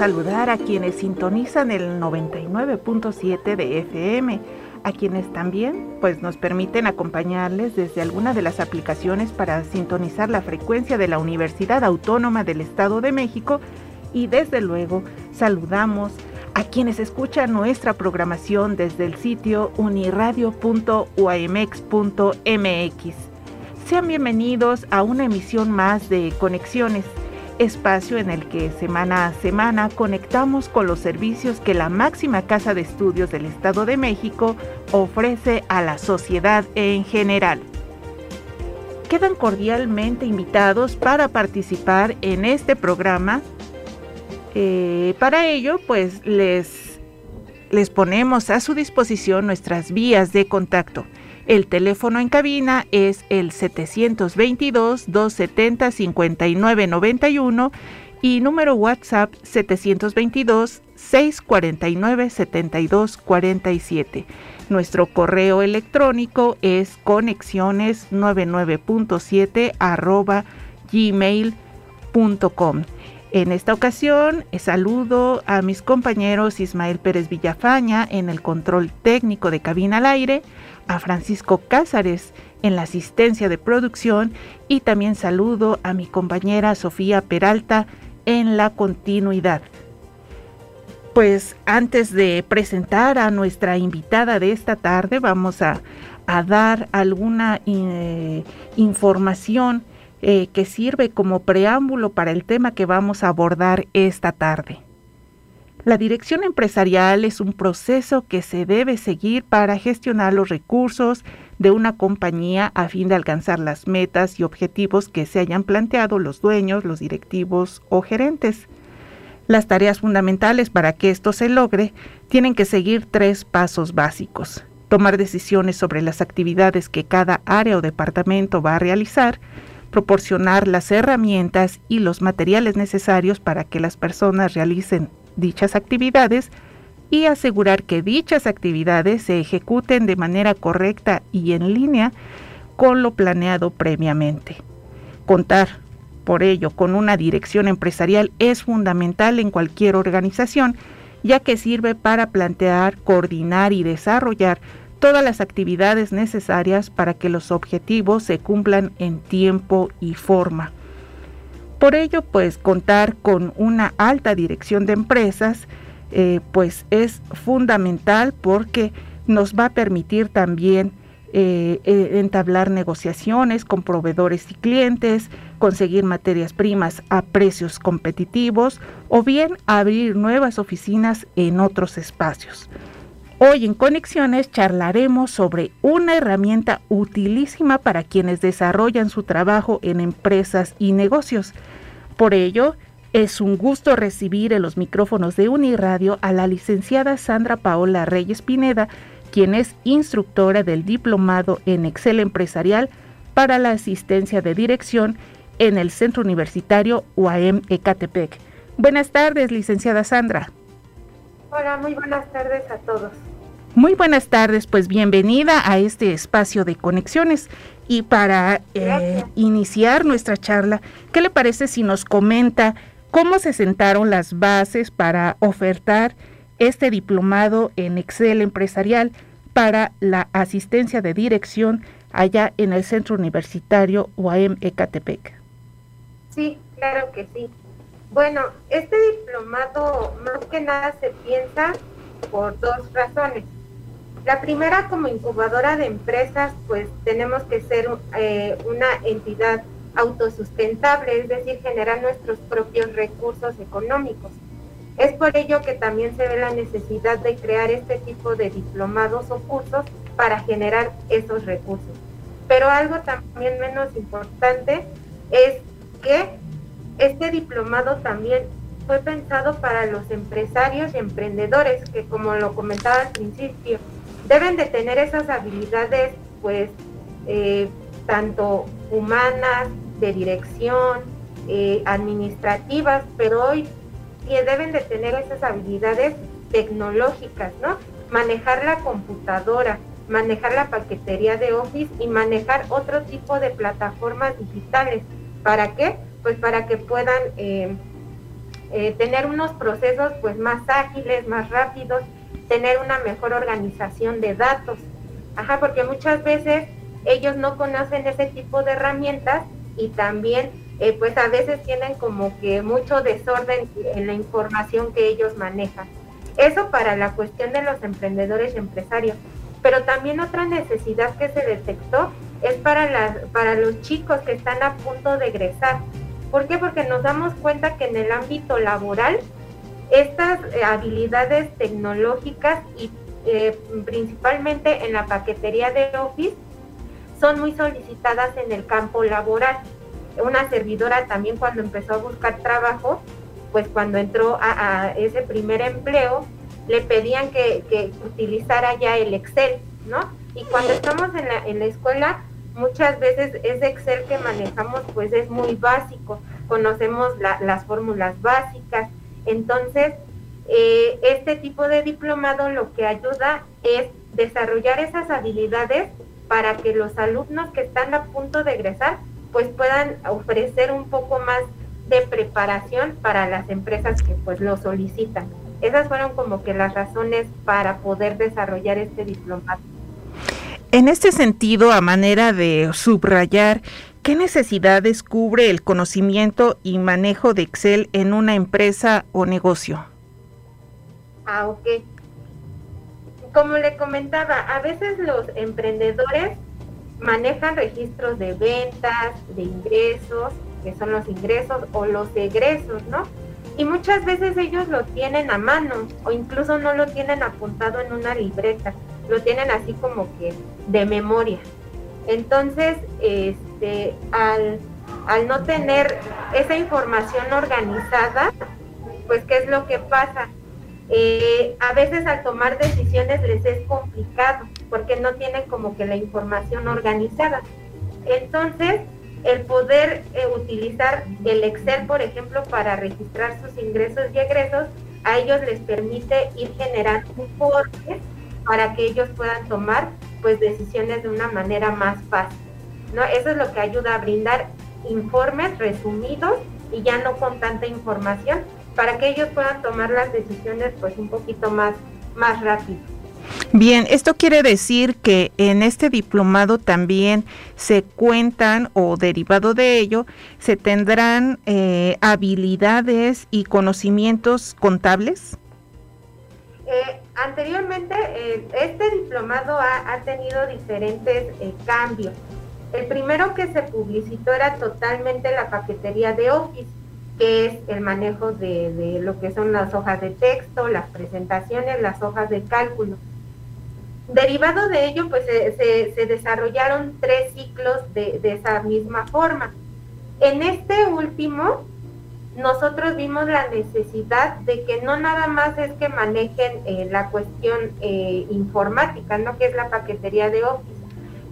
Saludar a quienes sintonizan el 99.7 de FM, a quienes también pues nos permiten acompañarles desde alguna de las aplicaciones para sintonizar la frecuencia de la Universidad Autónoma del Estado de México y desde luego saludamos a quienes escuchan nuestra programación desde el sitio uniradio.uamx.mx. Sean bienvenidos a una emisión más de Conexiones espacio en el que semana a semana conectamos con los servicios que la máxima casa de estudios del Estado de México ofrece a la sociedad en general. Quedan cordialmente invitados para participar en este programa. Eh, para ello, pues les, les ponemos a su disposición nuestras vías de contacto. El teléfono en cabina es el 722-270-5991 y número WhatsApp 722-649-7247. Nuestro correo electrónico es conexiones99.7 arroba gmail.com. En esta ocasión saludo a mis compañeros Ismael Pérez Villafaña en el control técnico de cabina al aire, a Francisco Cázares en la asistencia de producción y también saludo a mi compañera Sofía Peralta en la continuidad. Pues antes de presentar a nuestra invitada de esta tarde, vamos a, dar alguna eh, información eh, que sirve como preámbulo para el tema que vamos a abordar esta tarde. La dirección empresarial es un proceso que se debe seguir para gestionar los recursos de una compañía a fin de alcanzar las metas y objetivos que se hayan planteado los dueños, los directivos o gerentes. Las tareas fundamentales para que esto se logre tienen que seguir tres pasos básicos. Tomar decisiones sobre las actividades que cada área o departamento va a realizar, proporcionar las herramientas y los materiales necesarios para que las personas realicen dichas actividades y asegurar que dichas actividades se ejecuten de manera correcta y en línea con lo planeado previamente. Contar, por ello, con una dirección empresarial es fundamental en cualquier organización, ya que sirve para plantear, coordinar y desarrollar todas las actividades necesarias para que los objetivos se cumplan en tiempo y forma. Por ello, pues contar con una alta dirección de empresas, eh, pues es fundamental porque nos va a permitir también eh, eh, entablar negociaciones con proveedores y clientes, conseguir materias primas a precios competitivos o bien abrir nuevas oficinas en otros espacios. Hoy en Conexiones charlaremos sobre una herramienta utilísima para quienes desarrollan su trabajo en empresas y negocios. Por ello, es un gusto recibir en los micrófonos de Uniradio a la licenciada Sandra Paola Reyes Pineda, quien es instructora del Diplomado en Excel Empresarial para la asistencia de dirección en el Centro Universitario UAM Ecatepec. Buenas tardes, licenciada Sandra. Hola, muy buenas tardes a todos. Muy buenas tardes, pues bienvenida a este espacio de conexiones. Y para eh, iniciar nuestra charla, ¿qué le parece si nos comenta cómo se sentaron las bases para ofertar este diplomado en Excel empresarial para la asistencia de dirección allá en el Centro Universitario UAM Ecatepec? Sí, claro que sí. Bueno, este diplomado más que nada se piensa por dos razones. La primera, como incubadora de empresas, pues tenemos que ser eh, una entidad autosustentable, es decir, generar nuestros propios recursos económicos. Es por ello que también se ve la necesidad de crear este tipo de diplomados o cursos para generar esos recursos. Pero algo también menos importante es que este diplomado también fue pensado para los empresarios y emprendedores que como lo comentaba al principio, deben de tener esas habilidades pues eh, tanto humanas, de dirección, eh, administrativas, pero hoy deben de tener esas habilidades tecnológicas, ¿no? Manejar la computadora, manejar la paquetería de Office y manejar otro tipo de plataformas digitales. ¿Para qué? Pues para que puedan eh, eh, tener unos procesos pues más ágiles, más rápidos, tener una mejor organización de datos. Ajá, porque muchas veces ellos no conocen ese tipo de herramientas y también eh, pues a veces tienen como que mucho desorden en la información que ellos manejan. Eso para la cuestión de los emprendedores y empresarios. Pero también otra necesidad que se detectó es para, las, para los chicos que están a punto de egresar. ¿Por qué? Porque nos damos cuenta que en el ámbito laboral estas eh, habilidades tecnológicas y eh, principalmente en la paquetería de Office son muy solicitadas en el campo laboral. Una servidora también cuando empezó a buscar trabajo, pues cuando entró a, ese primer empleo, le pedían que, que, utilizara ya el Excel, ¿no? Y cuando estamos en la, en la escuela, muchas veces ese Excel que manejamos pues es muy básico, conocemos las fórmulas básicas, entonces eh, este tipo de diplomado lo que ayuda es desarrollar esas habilidades para que los alumnos que están a punto de egresar pues puedan ofrecer un poco más de preparación para las empresas que pues lo solicitan. Esas fueron como que las razones para poder desarrollar este diplomado. En este sentido, a manera de subrayar, ¿qué necesidades cubre el conocimiento y manejo de Excel en una empresa o negocio? Ah, ok. Como le comentaba, a veces los emprendedores manejan registros de ventas, de ingresos, que son los ingresos o los egresos, ¿no? Y muchas veces ellos lo tienen a mano o incluso no lo tienen apuntado en una libreta lo tienen así como que de memoria. Entonces, este, al, no tener esa información organizada, pues, ¿qué es lo que pasa? Eh, a veces al tomar decisiones les es complicado porque no tienen como que la información organizada. Entonces, el poder eh, utilizar el Excel, por ejemplo, para registrar sus ingresos y egresos, a ellos les permite ir generando informes para que ellos puedan tomar pues decisiones de una manera más fácil. ¿no? Eso es lo que ayuda a brindar informes resumidos y ya no con tanta información para que ellos puedan tomar las decisiones pues un poquito más, más rápido. Bien, esto quiere decir que en este diplomado también se cuentan o derivado de ello se tendrán eh, habilidades y conocimientos contables. Eh, anteriormente, eh, este diplomado ha, tenido diferentes eh, cambios. El primero que se publicitó era totalmente la paquetería de Office, que es el manejo de, lo que son las hojas de texto, las presentaciones, las hojas de cálculo. Derivado de ello, pues se, desarrollaron tres ciclos de, de esa misma forma. En este último, nosotros vimos la necesidad de que no nada más es que manejen eh, la cuestión eh, informática, ¿no? que es la paquetería de Office,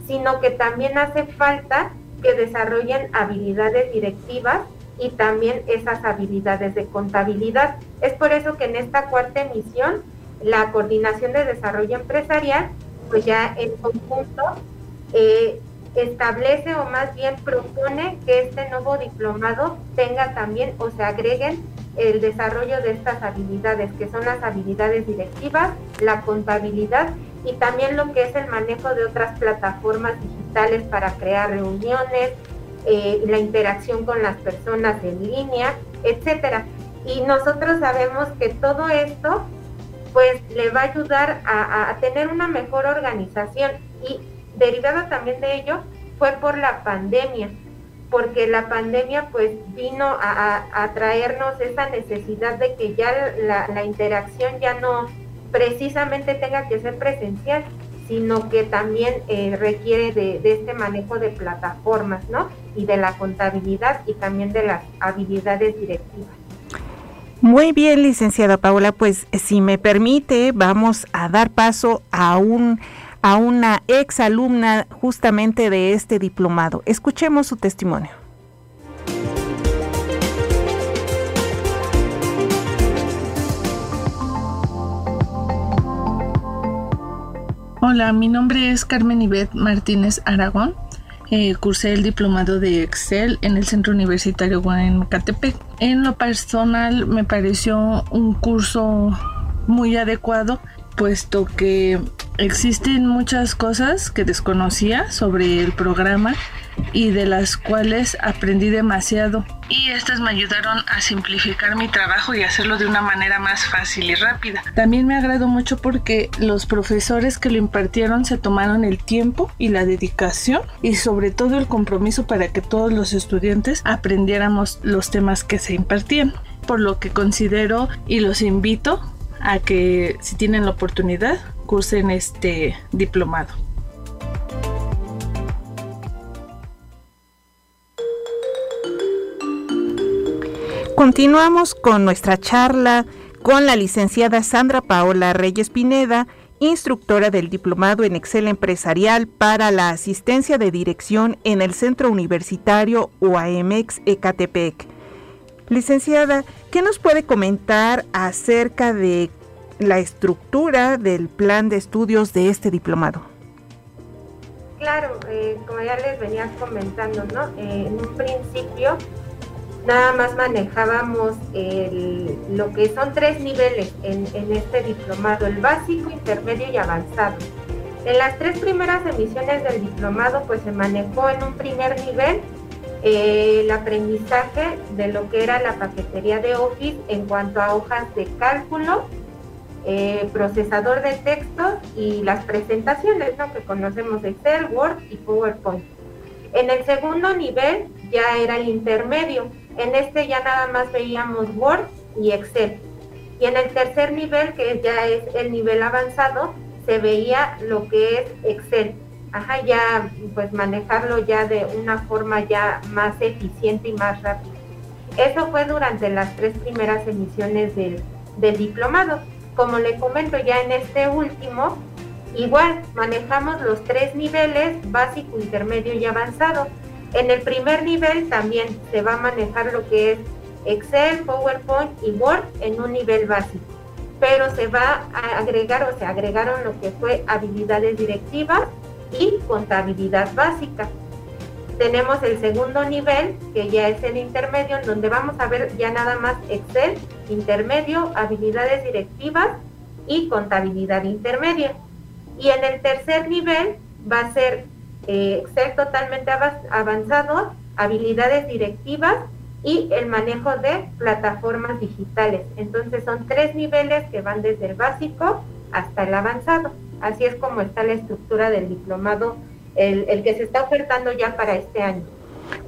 sino que también hace falta que desarrollen habilidades directivas y también esas habilidades de contabilidad. Es por eso que en esta cuarta emisión, la Coordinación de Desarrollo Empresarial, pues ya en conjunto, eh, establece o más bien propone que este nuevo diplomado tenga también o se agreguen el desarrollo de estas habilidades, que son las habilidades directivas, la contabilidad y también lo que es el manejo de otras plataformas digitales para crear reuniones, eh, la interacción con las personas en línea, etcétera. Y nosotros sabemos que todo esto pues le va a ayudar a, a tener una mejor organización y derivado también de ello fue por la pandemia. porque la pandemia pues vino a, traernos esa necesidad de que ya la, interacción ya no precisamente tenga que ser presencial, sino que también eh, requiere de, de, este manejo de plataformas, ¿no? Y de la contabilidad y también de las habilidades directivas. Muy bien, licenciada Paula, pues si me permite, vamos a dar paso a un a una ex alumna justamente de este diplomado. Escuchemos su testimonio. Hola, mi nombre es Carmen Ivette Martínez Aragón. Eh, cursé el diplomado de Excel en el Centro Universitario Guanacatepe. En lo personal me pareció un curso muy adecuado puesto que existen muchas cosas que desconocía sobre el programa y de las cuales aprendí demasiado. Y estas me ayudaron a simplificar mi trabajo y hacerlo de una manera más fácil y rápida. También me agradó mucho porque los profesores que lo impartieron se tomaron el tiempo y la dedicación y sobre todo el compromiso para que todos los estudiantes aprendiéramos los temas que se impartían. Por lo que considero y los invito a que si tienen la oportunidad cursen este diplomado. Continuamos con nuestra charla con la licenciada Sandra Paola Reyes Pineda, instructora del Diplomado en Excel Empresarial para la Asistencia de Dirección en el Centro Universitario UAMX Ecatepec. Licenciada, ¿qué nos puede comentar acerca de la estructura del plan de estudios de este diplomado? Claro, eh, como ya les venía comentando, ¿no? Eh, en un principio nada más manejábamos lo que son tres niveles en, este diplomado, el básico, intermedio y avanzado. En las tres primeras emisiones del diplomado, pues se manejó en un primer nivel eh, el aprendizaje de lo que era la paquetería de Office en cuanto a hojas de cálculo, eh, procesador de texto y las presentaciones que conocemos Excel, Word y PowerPoint. En el segundo nivel ya era el intermedio. En este ya nada más veíamos Word y Excel. Y en el tercer nivel, que ya es el nivel avanzado, se veía lo que es Excel ajá, ya pues manejarlo ya de una forma ya más eficiente y más rápida. Eso fue durante las tres primeras emisiones del diplomado. Como le comento ya en este último, igual manejamos los tres niveles, básico, intermedio y avanzado. En el primer nivel también se va a manejar lo que es Excel, PowerPoint y Word en un nivel básico. Pero se va a agregar o se agregaron lo que fue habilidades directivas, y contabilidad básica. Tenemos el segundo nivel, que ya es el intermedio, en donde vamos a ver ya nada más Excel, intermedio, habilidades directivas y contabilidad intermedia. Y en el tercer nivel va a ser eh, Excel totalmente avanzado, habilidades directivas y el manejo de plataformas digitales. Entonces son tres niveles que van desde el básico hasta el avanzado. Así es como está la estructura del diplomado, el, que se está ofertando ya para este año.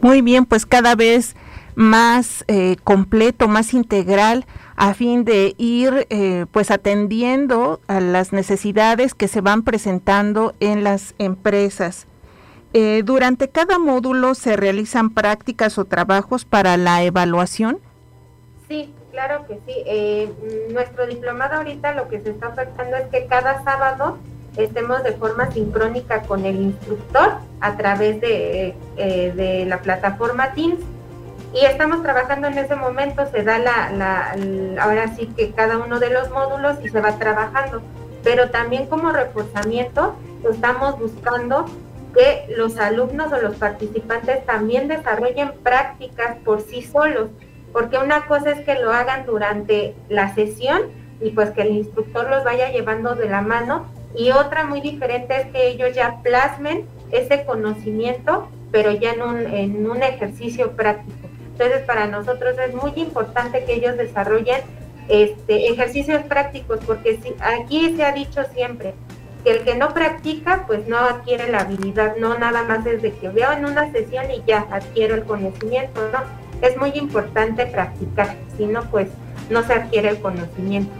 Muy bien, pues cada vez más eh, completo, más integral, a fin de ir eh, pues atendiendo a las necesidades que se van presentando en las empresas. Eh, durante cada módulo se realizan prácticas o trabajos para la evaluación. Sí, Claro que sí. Eh, nuestro diplomado ahorita lo que se está ofertando es que cada sábado estemos de forma sincrónica con el instructor a través de, eh, de la plataforma Teams. Y estamos trabajando en ese momento, se da la, la, ahora sí que cada uno de los módulos y se va trabajando. Pero también como reforzamiento estamos buscando que los alumnos o los participantes también desarrollen prácticas por sí solos porque una cosa es que lo hagan durante la sesión y pues que el instructor los vaya llevando de la mano y otra muy diferente es que ellos ya plasmen ese conocimiento pero ya en un, en un ejercicio práctico. Entonces para nosotros es muy importante que ellos desarrollen este, ejercicios prácticos porque si, aquí se ha dicho siempre, que el que no practica pues no adquiere la habilidad, no nada más es de que veo en una sesión y ya adquiero el conocimiento, ¿no? Es muy importante practicar, si no pues no se adquiere el conocimiento.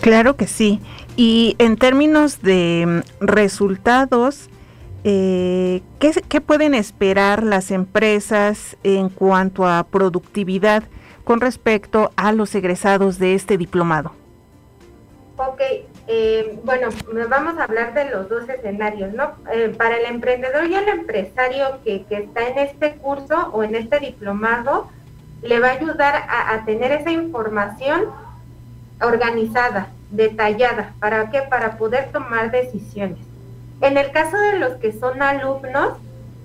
Claro que sí. Y en términos de mm, resultados, eh, ¿qué, ¿qué, pueden esperar las empresas en cuanto a productividad con respecto a los egresados de este diplomado? Ok, eh, bueno, vamos a hablar de los dos escenarios, ¿no? Eh, para el emprendedor y el empresario que, está en este curso o en este diplomado, le va a ayudar a tener esa información organizada, detallada. ¿Para qué? Para poder tomar decisiones. En el caso de los que son alumnos,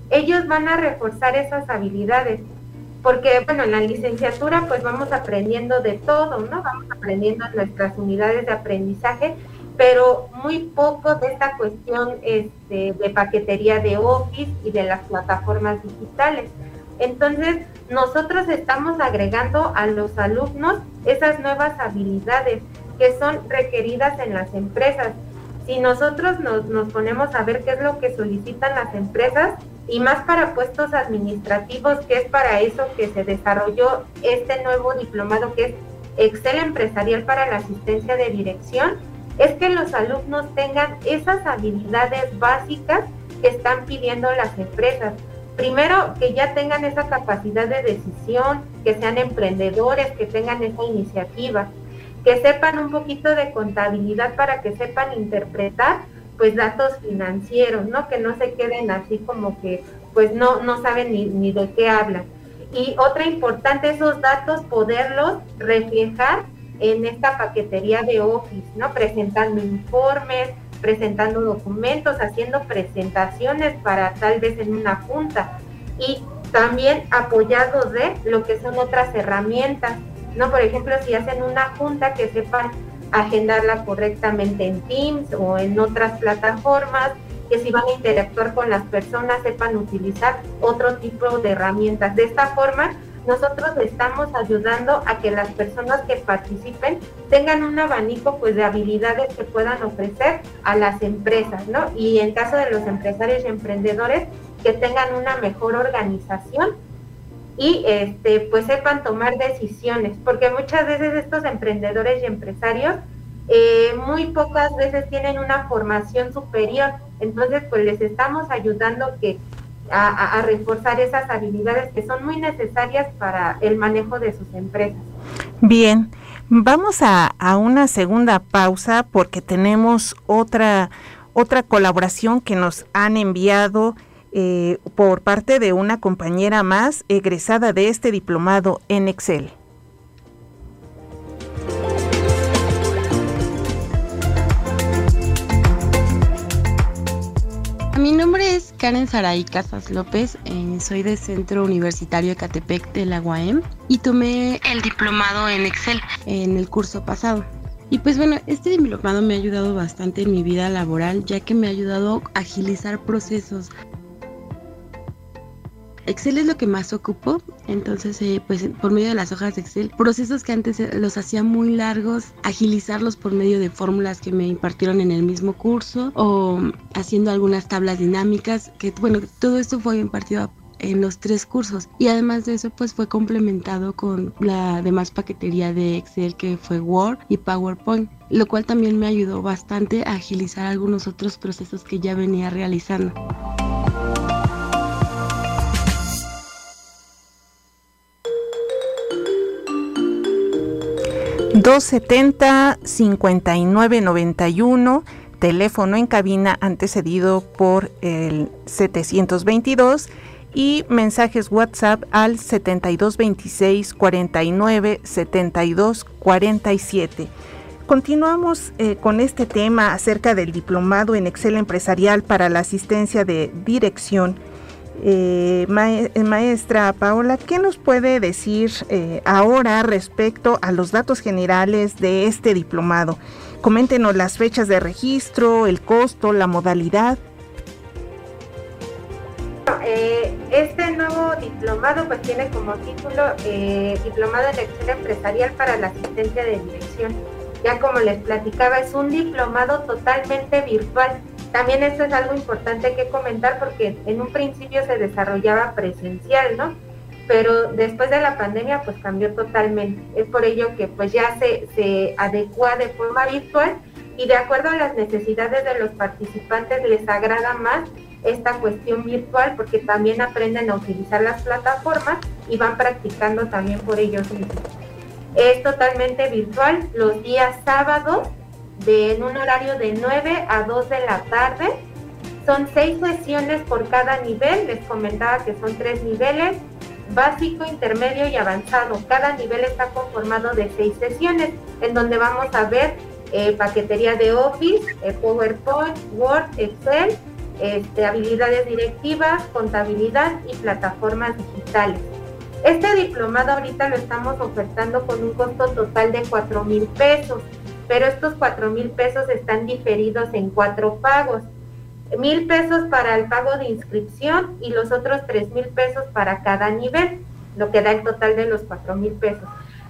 ellos van a reforzar esas habilidades, porque bueno, en la licenciatura pues vamos aprendiendo de todo, ¿no? Vamos aprendiendo nuestras unidades de aprendizaje, pero muy poco de esta cuestión este, de paquetería de Office y de las plataformas digitales. Entonces, nosotros estamos agregando a los alumnos esas nuevas habilidades que son requeridas en las empresas. Si nosotros nos, nos ponemos a ver qué es lo que solicitan las empresas, y más para puestos administrativos, que es para eso que se desarrolló este nuevo diplomado que es Excel Empresarial para la Asistencia de Dirección, es que los alumnos tengan esas habilidades básicas que están pidiendo las empresas. Primero, que ya tengan esa capacidad de decisión, que sean emprendedores, que tengan esa iniciativa que sepan un poquito de contabilidad para que sepan interpretar pues datos financieros, ¿no? Que no se queden así como que pues no, no saben ni, ni de qué hablan. Y otra importante, esos datos poderlos reflejar en esta paquetería de Office, ¿no? Presentando informes, presentando documentos, haciendo presentaciones para tal vez en una junta y también apoyados de lo que son otras herramientas ¿no? Por ejemplo, si hacen una junta que sepan agendarla correctamente en Teams o en otras plataformas, que si van a interactuar con las personas sepan utilizar otro tipo de herramientas. De esta forma, nosotros estamos ayudando a que las personas que participen tengan un abanico pues de habilidades que puedan ofrecer a las empresas, ¿no? Y en caso de los empresarios y emprendedores que tengan una mejor organización y este, pues sepan tomar decisiones, porque muchas veces estos emprendedores y empresarios eh, muy pocas veces tienen una formación superior, entonces pues les estamos ayudando que a, reforzar esas habilidades que son muy necesarias para el manejo de sus empresas. Bien, vamos a, a una segunda pausa porque tenemos otra, otra colaboración que nos han enviado eh, por parte de una compañera más egresada de este diplomado en Excel. Mi nombre es Karen Saray Casas López, eh, soy del Centro Universitario Ecatepec de la UAM y tomé el diplomado en Excel en el curso pasado. Y pues bueno, este diplomado me ha ayudado bastante en mi vida laboral, ya que me ha ayudado a agilizar procesos, Excel es lo que más ocupo, entonces eh, pues por medio de las hojas de Excel, procesos que antes eh, los hacía muy largos, agilizarlos por medio de fórmulas que me impartieron en el mismo curso o haciendo algunas tablas dinámicas, que bueno, todo esto fue impartido en los tres cursos y además de eso pues fue complementado con la demás paquetería de Excel que fue Word y PowerPoint, lo cual también me ayudó bastante a agilizar algunos otros procesos que ya venía realizando. 270-5991, teléfono en cabina antecedido por el 722 y mensajes WhatsApp al 7226 49 72 47. Continuamos eh, con este tema acerca del diplomado en Excel empresarial para la asistencia de dirección eh, eh, maestra Paola, ¿qué nos puede decir eh, ahora respecto a los datos generales de este diplomado? Coméntenos las fechas de registro, el costo, la modalidad. este nuevo diplomado pues tiene como título Diplomado en Excel Empresarial para la Asistencia de Dirección. ya como les platicaba, es un diplomado totalmente virtual. También esto es algo importante que comentar porque en un principio se desarrollaba presencial, ¿no? Pero después de la pandemia pues cambió totalmente. Es por ello que pues ya se, se adecua de forma virtual y de acuerdo a las necesidades de los participantes les agrada más esta cuestión virtual porque también aprenden a utilizar las plataformas y van practicando también por ellos mismos. Es totalmente virtual los días sábados en un horario de 9 a 2 de la tarde. Son seis sesiones por cada nivel, les comentaba que son tres niveles, básico, intermedio y avanzado. Cada nivel está conformado de seis sesiones en donde vamos a ver eh, paquetería de Office, eh, PowerPoint, Word, Excel, este, habilidades directivas, contabilidad y plataformas digitales. Este diplomado ahorita lo estamos ofertando con un costo total de 4 mil pesos, pero estos 4 mil pesos están diferidos en cuatro pagos. Mil pesos para el pago de inscripción y los otros 3 mil pesos para cada nivel, lo que da el total de los 4 mil pesos.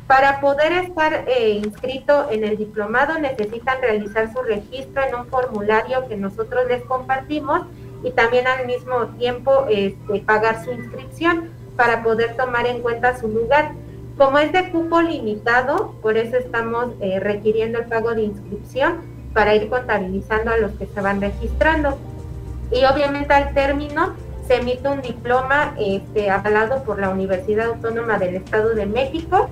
Para poder estar eh, inscrito en el diplomado necesitan realizar su registro en un formulario que nosotros les compartimos y también al mismo tiempo este, pagar su inscripción para poder tomar en cuenta su lugar. Como es de cupo limitado, por eso estamos eh, requiriendo el pago de inscripción para ir contabilizando a los que se van registrando. Y obviamente al término se emite un diploma este, avalado por la Universidad Autónoma del Estado de México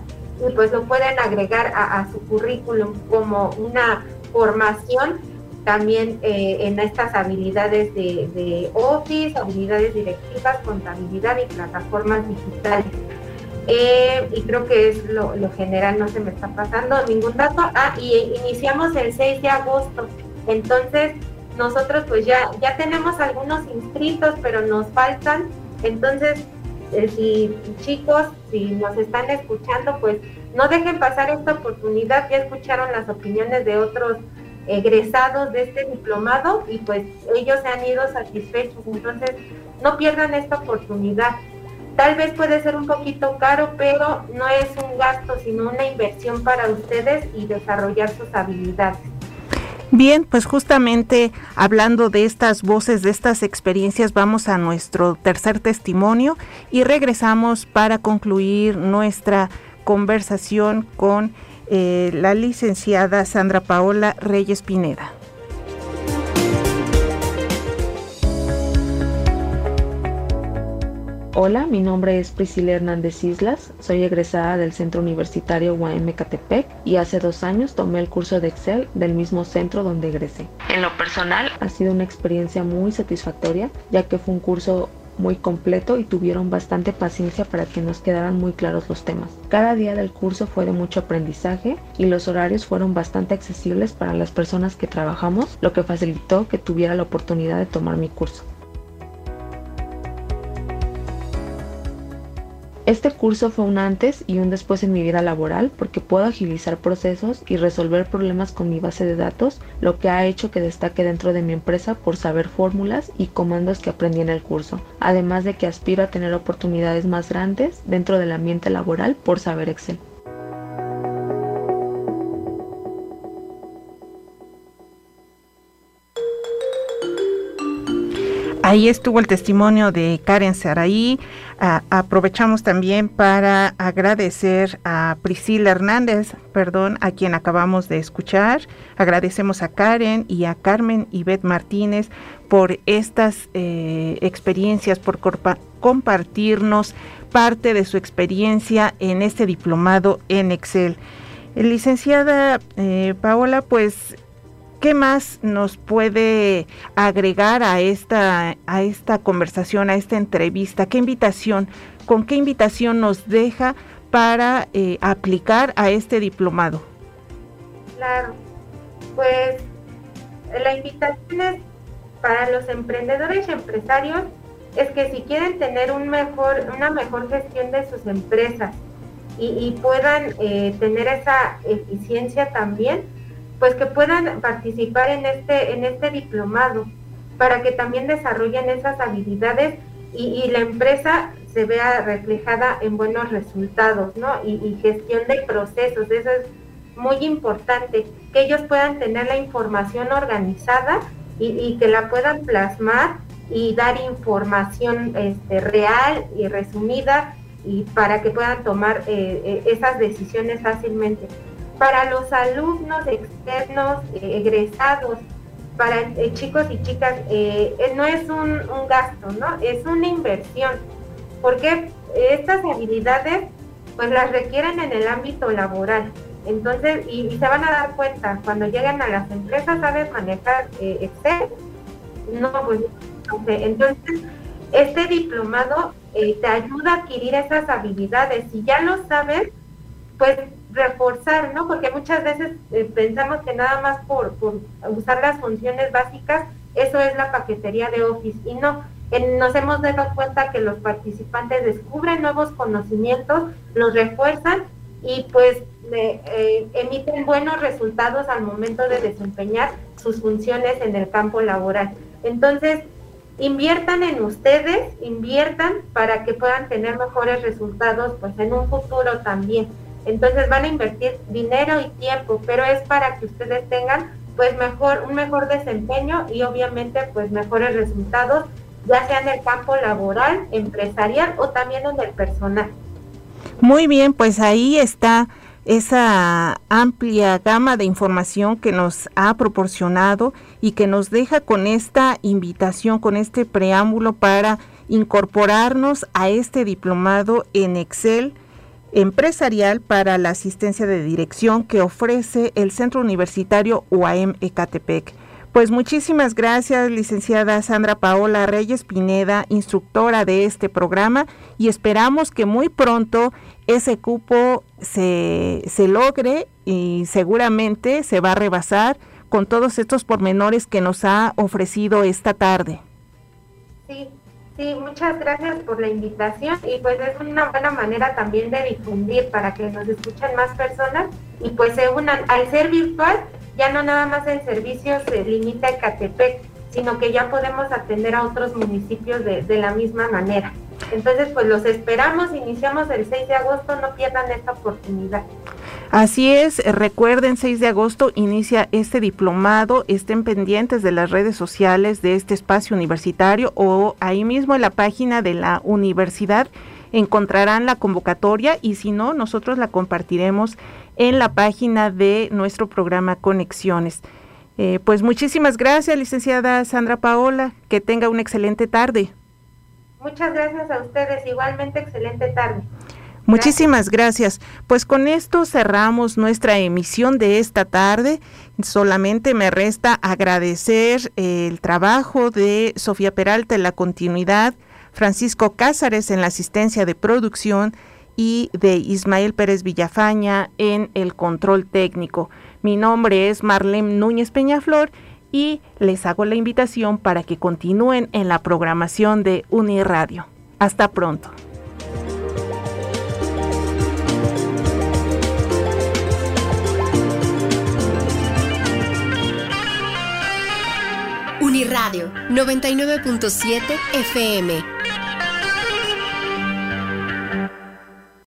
y pues lo pueden agregar a, su currículum como una formación también eh, en estas habilidades de, Office, habilidades directivas, contabilidad y plataformas digitales. Eh, y creo que es lo, general, no se me está pasando ningún dato. Ah, y iniciamos el 6 de agosto. Entonces, nosotros pues ya, ya tenemos algunos inscritos, pero nos faltan. Entonces, eh, si chicos, si nos están escuchando, pues no dejen pasar esta oportunidad. Ya escucharon las opiniones de otros egresados de este diplomado y pues ellos se han ido satisfechos. Entonces, no pierdan esta oportunidad. Tal vez puede ser un poquito caro, pero no es un gasto, sino una inversión para ustedes y desarrollar sus habilidades. Bien, pues justamente hablando de estas voces, de estas experiencias, vamos a nuestro tercer testimonio y regresamos para concluir nuestra conversación con eh, la licenciada Sandra Paola Reyes Pineda. Hola, mi nombre es Priscila Hernández Islas, soy egresada del Centro Universitario UAM Catepec y hace dos años tomé el curso de Excel del mismo centro donde egresé. En lo personal ha sido una experiencia muy satisfactoria ya que fue un curso muy completo y tuvieron bastante paciencia para que nos quedaran muy claros los temas. Cada día del curso fue de mucho aprendizaje y los horarios fueron bastante accesibles para las personas que trabajamos, lo que facilitó que tuviera la oportunidad de tomar mi curso. Este curso fue un antes y un después en mi vida laboral porque puedo agilizar procesos y resolver problemas con mi base de datos, lo que ha hecho que destaque dentro de mi empresa por saber fórmulas y comandos que aprendí en el curso, además de que aspiro a tener oportunidades más grandes dentro del ambiente laboral por saber Excel. Ahí estuvo el testimonio de Karen Saraí. aprovechamos también para agradecer a Priscila Hernández, perdón, a quien acabamos de escuchar. Agradecemos a Karen y a Carmen Ivette Martínez por estas eh, experiencias, por compartirnos parte de su experiencia en este diplomado en Excel. licenciada eh, Paola, pues ¿Qué más nos puede agregar a esta, a esta conversación, a esta entrevista? ¿Qué invitación, con qué invitación nos deja para eh, aplicar a este diplomado? Claro, pues la invitación es para los emprendedores y empresarios es que si quieren tener una mejor gestión de sus empresas y, puedan eh, tener esa eficiencia también, pues que puedan participar en este, en este diplomado para que también desarrollen esas habilidades y, la empresa se vea reflejada en buenos resultados, ¿no? Y, gestión de procesos, eso es muy importante, que ellos puedan tener la información organizada y, que la puedan plasmar y dar información este, real y resumida y para que puedan tomar eh, eh, esas decisiones fácilmente. Para los alumnos externos, eh, egresados, para chicos y chicas, no es un, gasto, ¿no? Es una inversión, porque estas habilidades pues las requieren en el ámbito laboral. Entonces, y, se van a dar cuenta, cuando lleguen a las empresas, ¿sabes manejar eh, Excel? No, pues, entonces, este diplomado eh, te ayuda a adquirir esas habilidades. Si ya lo sabes, pues reforzar, ¿no? Porque muchas veces eh, pensamos que nada más por, por usar las funciones básicas, eso es la paquetería de Office. Y no, nos hemos dado cuenta que los participantes descubren nuevos conocimientos, los refuerzan y pues eh, emiten buenos resultados al momento de desempeñar sus funciones en el campo laboral. Entonces, inviertan en ustedes, inviertan para que puedan tener mejores resultados pues en un futuro también. Entonces van a invertir dinero y tiempo, pero es para que ustedes tengan pues mejor un mejor desempeño y obviamente pues mejores resultados ya sea en el campo laboral, empresarial o también en el personal. Muy bien, pues ahí está esa amplia gama de información que nos ha proporcionado y que nos deja con esta invitación, con este preámbulo para incorporarnos a este diplomado en Excel empresarial para la asistencia de dirección que ofrece el Centro Universitario UAM Ecatepec. Pues muchísimas gracias, licenciada Sandra Paola Reyes Pineda, instructora de este programa, y esperamos que muy pronto ese cupo se, se logre y seguramente se va a rebasar con todos estos pormenores que nos ha ofrecido esta tarde. Sí, sí, muchas gracias por la invitación y pues es una buena manera también de difundir para que nos escuchen más personas y pues se unan al ser virtual ya no nada más el servicio se limita a Catepec, sino que ya podemos atender a otros municipios de, la misma manera. Entonces, pues los esperamos, iniciamos el 6 de agosto, no pierdan esta oportunidad. Así es, recuerden, 6 de agosto inicia este diplomado, estén pendientes de las redes sociales de este espacio universitario o ahí mismo en la página de la universidad encontrarán la convocatoria y si no, nosotros la compartiremos en la página de nuestro programa Conexiones. Eh, pues muchísimas gracias, licenciada Sandra Paola. Que tenga una excelente tarde. Muchas gracias a ustedes. Igualmente, excelente tarde. Muchísimas gracias. Pues con esto cerramos nuestra emisión de esta tarde. Solamente me resta agradecer el trabajo de Sofía Peralta en la continuidad, Francisco Cázares en la asistencia de producción y de Ismael Pérez Villafaña en el control técnico. Mi nombre es Marlene Núñez Peñaflor y les hago la invitación para que continúen en la programación de Uniradio. Hasta pronto. Uniradio 99.7 FM